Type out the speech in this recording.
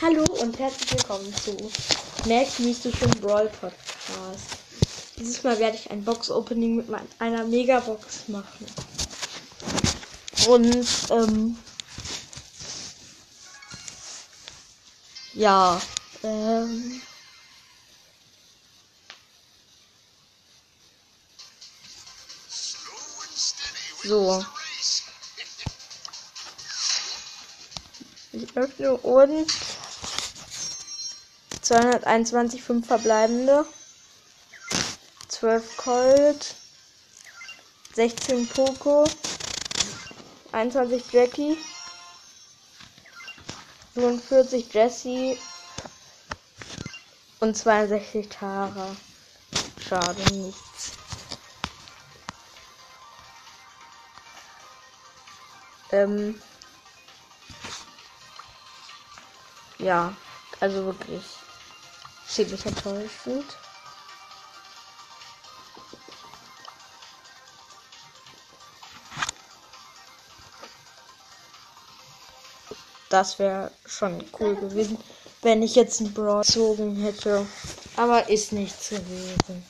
Hallo und herzlich willkommen zu Max Mystischen Brawl Podcast. Dieses Mal werde ich ein Box-Opening mit einer Megabox machen. Und, ähm, ja, ähm, so. Ich öffne und 221 5 verbleibende. 12 Colt. 16 Poco. 21 Jackie. 45 Jesse. Und 62 Tara. Schade, nichts. Ähm. Ja, also wirklich ziemlich enttäuschend. Das wäre schon cool gewesen, wenn ich jetzt einen Brawl gezogen hätte. Aber ist nichts gewesen.